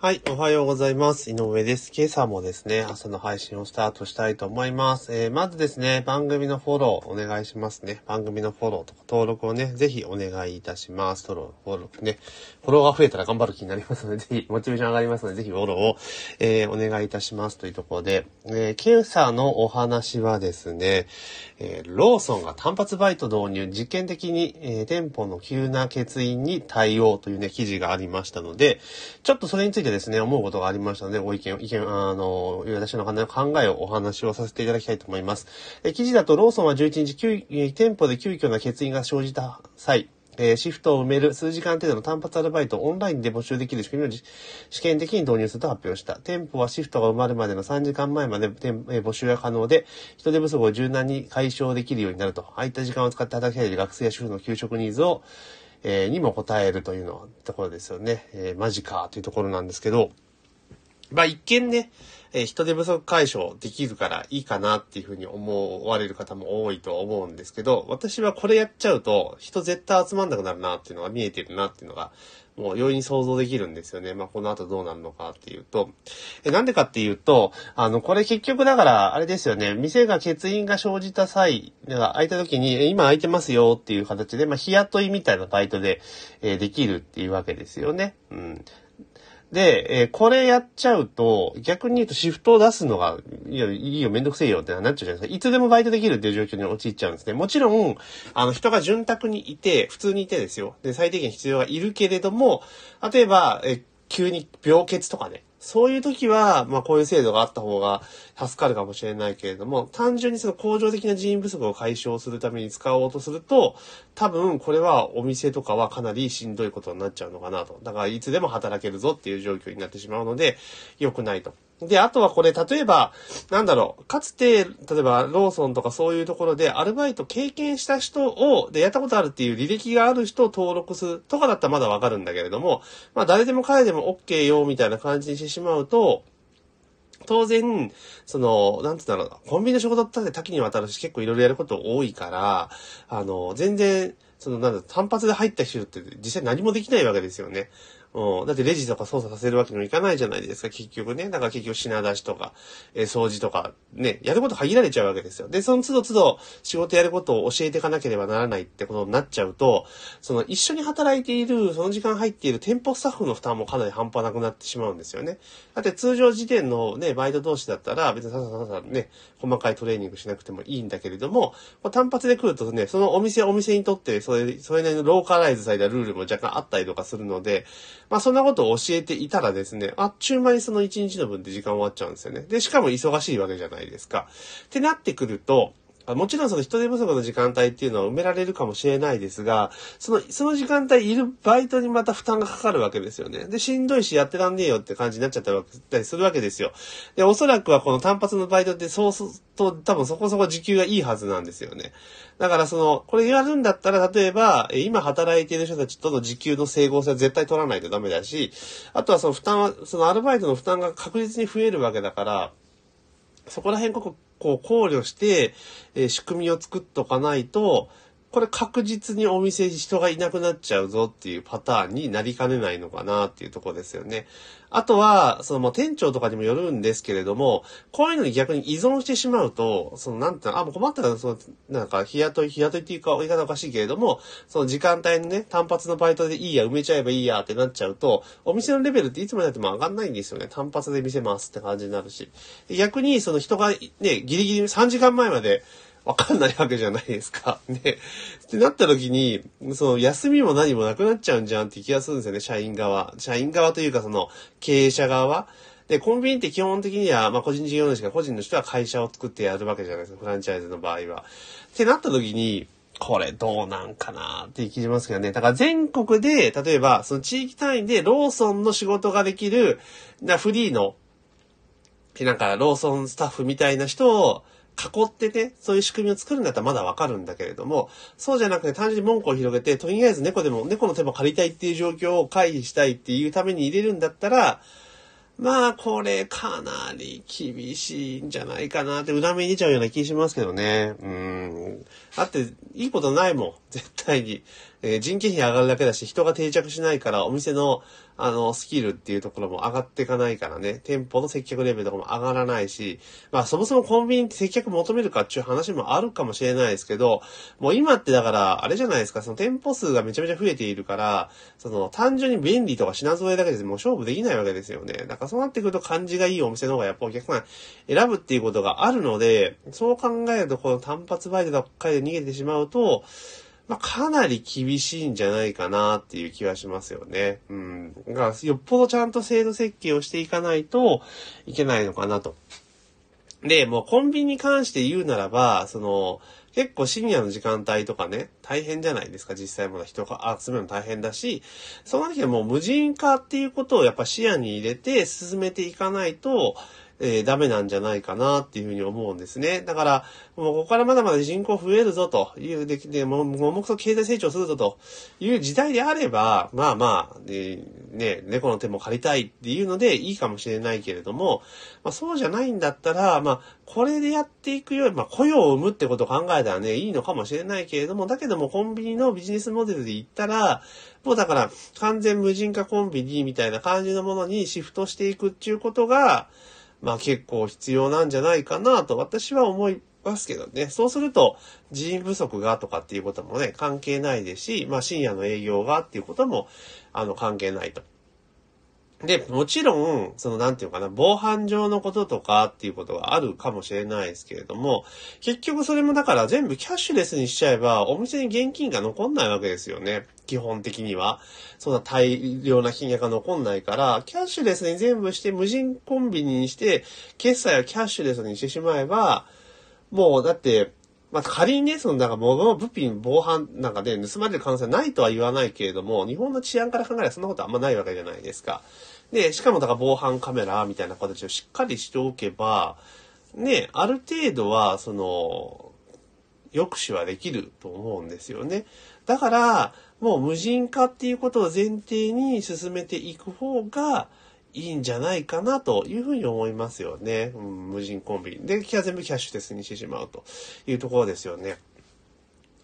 はい、おはようございます。井上です。今朝もですね、朝の配信をスタートしたいと思います。えー、まずですね、番組のフォローお願いしますね。番組のフォローとか登録をね、ぜひお願いいたします。フォロー、フォローね。フォローが増えたら頑張る気になりますので、ぜひ、モチベーション上がりますので、ぜひフォローを、えー、お願いいたしますというところで、えー、今朝のお話はですね、えー、ローソンが単発バイト導入、実験的に、えー、店舗の急な欠員に対応というね、記事がありましたので、ちょっとそれについてですね、思うことがありましたので、ご意見を、意見、あの、私の考えをお話をさせていただきたいと思います。え記事だと、ローソンは11日、店舗で急遽な欠員が生じた際、え、シフトを埋める数時間程度の単発アルバイトをオンラインで募集できる仕組みを試験的に導入すると発表した。店舗はシフトが埋まるまでの3時間前まで、え、募集が可能で、人手不足を柔軟に解消できるようになると。空いった時間を使って働きたい学生や主婦の給食ニーズを、えー、にも答えるというのはところですよね。えー、マジかというところなんですけど、まあ一見ね、えー、人手不足解消できるからいいかなっていうふうに思われる方も多いと思うんですけど、私はこれやっちゃうと人絶対集まんなくなるなっていうのが見えてるなっていうのが、もう容易に想像できるんですよね。まあ、この後どうなるのかっていうと。え、なんでかっていうと、あの、これ結局だから、あれですよね。店が欠員が生じた際、が空いた時に、え今空いてますよっていう形で、まあ、日雇いみたいなバイトで、えー、できるっていうわけですよね。うん。で、えー、これやっちゃうと、逆に言うとシフトを出すのが、いや、いいよ、めんどくせえよってなっちゃうじゃないですか。いつでもバイトできるっていう状況に陥っちゃうんですね。もちろん、あの、人が潤沢にいて、普通にいてですよ。で、最低限必要がいるけれども、例えば、えー、急に病欠とかね、そういう時は、まあこういう制度があった方が助かるかもしれないけれども、単純にその工場的な人員不足を解消するために使おうとすると、多分これはお店とかはかなりしんどいことになっちゃうのかなと。だからいつでも働けるぞっていう状況になってしまうので、良くないと。で、あとはこれ、例えば、なんだろう、かつて、例えば、ローソンとかそういうところで、アルバイト経験した人を、で、やったことあるっていう履歴がある人を登録するとかだったらまだわかるんだけれども、まあ、誰でも彼でも OK よ、みたいな感じにしてしまうと、当然、その、なんつうんだろう、コンビニの仕事って多岐にわたるし、結構いろいろやること多いから、あの、全然、その、なんだ、単発で入った人って実際何もできないわけですよね。うん。だってレジとか操作させるわけにもいかないじゃないですか、結局ね。だから結局品出しとか、えー、掃除とか、ね、やること限られちゃうわけですよ。で、その都度都度仕事やることを教えていかなければならないってことになっちゃうと、その一緒に働いている、その時間入っている店舗スタッフの負担もかなり半端なくなってしまうんですよね。だって通常時点のね、バイト同士だったら、別にささささね、細かいトレーニングしなくてもいいんだけれども、単発で来るとね、そのお店お店にとって、それ、それなりのローカライズされたルールも若干あったりとかするので、まあそんなことを教えていたらですね、あっちゅう間にその1日の分って時間終わっちゃうんですよね。で、しかも忙しいわけじゃないですか。ってなってくると、もちろんその人手不足の時間帯っていうのは埋められるかもしれないですが、その、その時間帯いるバイトにまた負担がかかるわけですよね。で、しんどいしやってらんねえよって感じになっちゃったりするわけですよ。で、おそらくはこの単発のバイトってそうすると多分そこそこ時給がいいはずなんですよね。だからその、これやるんだったら、例えば、今働いている人たちとの時給の整合性は絶対取らないとダメだし、あとはその負担は、そのアルバイトの負担が確実に増えるわけだから、そこら辺こここう考慮して、えー、仕組みを作っとかないと、これ確実にお店に人がいなくなっちゃうぞっていうパターンになりかねないのかなっていうとこですよね。あとは、そのもう店長とかにもよるんですけれども、こういうのに逆に依存してしまうと、そのなんて、あ、もう困ったら、その、なんか日雇い、日雇いっていうか言い方おかしいけれども、その時間帯のね、単発のバイトでいいや、埋めちゃえばいいやってなっちゃうと、お店のレベルっていつまでやっても上がんないんですよね。単発で見せますって感じになるし。逆に、その人がね、ギリギリ3時間前まで、わかんないわけじゃないですか。ね。ってなった時に、その休みも何もなくなっちゃうんじゃんって気がするんですよね、社員側。社員側というかその経営者側。で、コンビニって基本的には、まあ個人事業主が個人の人は会社を作ってやるわけじゃないですか、フランチャイズの場合は。ってなった時に、これどうなんかなって気しますけどね。だから全国で、例えば、その地域単位でローソンの仕事ができる、なフリーの、なんかローソンスタッフみたいな人を、囲ってね、そういう仕組みを作るんだったらまだわかるんだけれども、そうじゃなくて単純に文句を広げて、とりあえず猫でも、猫の手も借りたいっていう状況を回避したいっていうために入れるんだったら、まあ、これかなり厳しいんじゃないかなって裏目に出ちゃうような気しますけどね。うん。だって、いいことないもん。絶対に。えー、人件費上がるだけだし、人が定着しないから、お店の、あの、スキルっていうところも上がっていかないからね、店舗の接客レベルとかも上がらないし、まあそもそもコンビニって接客求めるかっていう話もあるかもしれないですけど、もう今ってだから、あれじゃないですか、その店舗数がめちゃめちゃ増えているから、その単純に便利とか品揃えだけでもう勝負できないわけですよね。だからそうなってくると感じがいいお店の方がやっぱお客さん選ぶっていうことがあるので、そう考えるとこの単発バイトばっかりで逃げてしまうと、まあ、かなり厳しいんじゃないかなっていう気はしますよね。うん。だから、よっぽどちゃんと制度設計をしていかないといけないのかなと。で、もうコンビニに関して言うならば、その、結構深夜の時間帯とかね、大変じゃないですか、実際まだ人が集めるの大変だし、その時はもう無人化っていうことをやっぱ視野に入れて進めていかないと、えー、ダメなんじゃないかなっていうふうに思うんですね。だから、もうここからまだまだ人口増えるぞという、で、でもう、も目と経済成長するぞという時代であれば、まあまあ、えー、ね、猫の手も借りたいっていうのでいいかもしれないけれども、まあそうじゃないんだったら、まあ、これでやっていくより、まあ雇用を生むってことを考えたらね、いいのかもしれないけれども、だけどもコンビニのビジネスモデルで言ったら、もうだから完全無人化コンビニみたいな感じのものにシフトしていくっていうことが、まあ結構必要なんじゃないかなと私は思いますけどね。そうすると人員不足がとかっていうこともね、関係ないですし、まあ深夜の営業がっていうことも、あの関係ないと。で、もちろん、その、なんていうかな、防犯上のこととかっていうことがあるかもしれないですけれども、結局それもだから全部キャッシュレスにしちゃえば、お店に現金が残んないわけですよね。基本的には。そんな大量な金額が残んないから、キャッシュレスに全部して無人コンビニにして、決済をキャッシュレスにしてしまえば、もうだって、まあ、仮にね、その、なんか物、物品、防犯なんかで、盗まれる可能性ないとは言わないけれども、日本の治安から考えればそんなことあんまないわけじゃないですか。で、しかもだから防犯カメラみたいな形をしっかりしておけば、ね、ある程度は、その、抑止はできると思うんですよね。だから、もう無人化っていうことを前提に進めていく方が、いいんじゃないかなというふうに思いますよね。うん、無人コンビ。で、全部キャッシュレスにしてしまうというところですよね。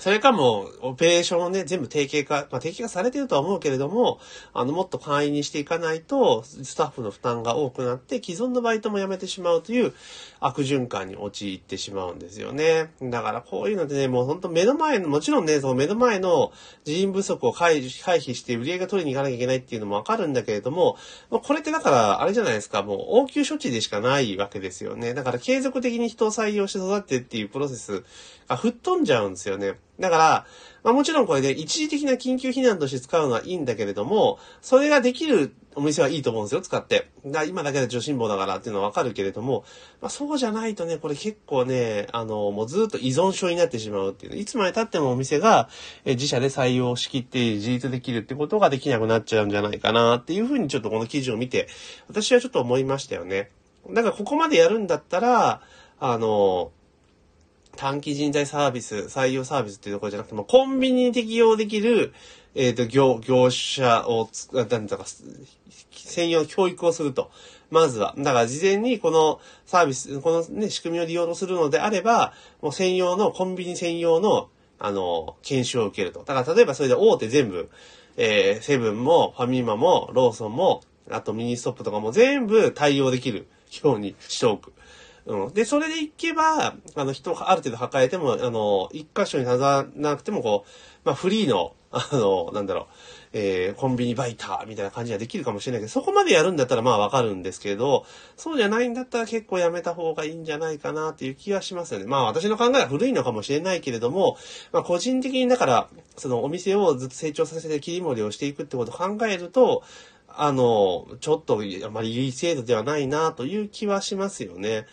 それかも、オペレーションをね、全部定型化、まあ、定型化されてるとは思うけれども、あの、もっと簡易にしていかないと、スタッフの負担が多くなって、既存のバイトも辞めてしまうという悪循環に陥ってしまうんですよね。だからこういうのでね、もうほんと目の前の、もちろんね、その目の前の人員不足を回避して売り上げが取りに行かなきゃいけないっていうのもわかるんだけれども、これってだから、あれじゃないですか、もう応急処置でしかないわけですよね。だから継続的に人を採用して育てっていうプロセスが吹っ飛んじゃうんですよね。だから、まあもちろんこれで一時的な緊急避難として使うのはいいんだけれども、それができるお店はいいと思うんですよ、使って。だ今だけで女心棒だからっていうのはわかるけれども、まあそうじゃないとね、これ結構ね、あの、もうずっと依存症になってしまうっていう、いつまで経ってもお店が自社で採用しきって自立できるってことができなくなっちゃうんじゃないかなっていうふうにちょっとこの記事を見て、私はちょっと思いましたよね。だからここまでやるんだったら、あの、短期人材サービス、採用サービスっていうところじゃなくても、コンビニに適用できる、えっ、ー、と、業、業者をつ、なんだか、専用教育をすると。まずは。だから事前にこのサービス、このね、仕組みを利用するのであれば、もう専用の、コンビニ専用の、あの、研修を受けると。だから例えばそれで大手全部、えー、セブンも、ファミマも、ローソンも、あとミニストップとかも全部対応できるようにしておく。うん。で、それでいけば、あの、人をある程度抱えても、あの、一箇所に立たなくても、こう、まあ、フリーの、あの、なんだろう、えー、コンビニバイターみたいな感じができるかもしれないけど、そこまでやるんだったらまあわかるんですけど、そうじゃないんだったら結構やめた方がいいんじゃないかなっていう気はしますよね。まあ私の考えは古いのかもしれないけれども、まあ個人的にだから、そのお店をずっと成長させて切り盛りをしていくってことを考えると、あの、ちょっとあまりいい制度ではないなという気はしますよね。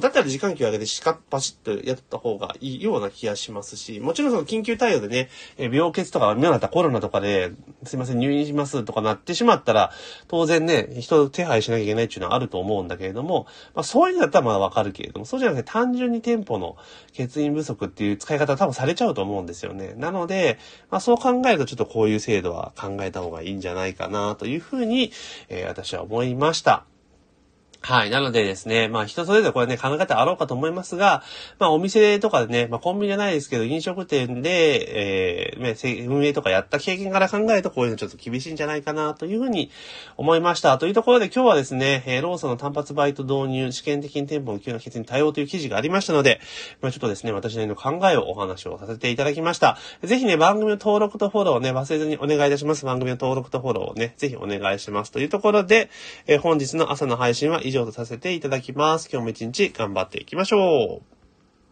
だったら時間給上げてしかっぱしっとやった方がいいような気がしますし、もちろんその緊急対応でね、病欠とか、今だったコロナとかで、すいません、入院しますとかなってしまったら、当然ね、人を手配しなきゃいけないっていうのはあると思うんだけれども、まあそういうのだったらまあわかるけれども、そうじゃなくて単純に店舗の欠員不足っていう使い方は多分されちゃうと思うんですよね。なので、まあそう考えるとちょっとこういう制度は考えた方がいいんじゃないかなというふうに、えー、私は思いました。はい。なのでですね、まあ人それぞれこれね、考え方あろうかと思いますが、まあお店とかでね、まあコンビニじゃないですけど、飲食店で、えー、運営とかやった経験から考えるとこういうのちょっと厳しいんじゃないかなというふうに思いました。というところで今日はですね、えー、ローソンの単発バイト導入、試験的に店舗の急な決に対応という記事がありましたので、まあちょっとですね、私なりの考えをお話をさせていただきました。ぜひね、番組の登録とフォローをね、忘れずにお願いいたします。番組の登録とフォローをね、ぜひお願いします。というところで、えー、本日の朝の配信は以上上とさせていただきます。今日も一日頑張っていきましょう。